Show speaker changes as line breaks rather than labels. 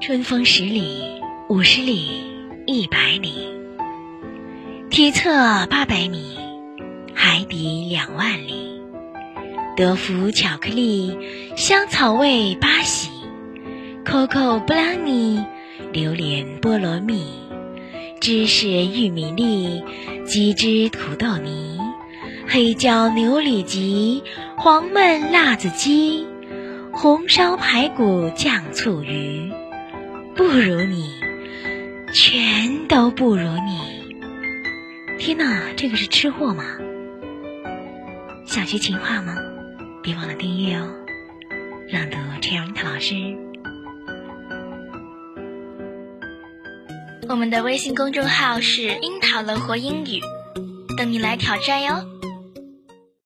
春风十里，五十里，一百里，体测八百米，海底两万里。德芙巧克力，香草味八喜，Coco 布朗尼，榴莲菠萝蜜，芝士玉米粒，鸡汁土豆泥，黑椒牛里脊，黄焖辣子鸡，红烧排骨酱醋鱼。不如你，全都不如你！天哪，这个是吃货吗？想学情话吗？别忘了订阅哦！朗读陈英塔老师。
我们的微信公众号是“樱桃乐活英语”，等你来挑战哟。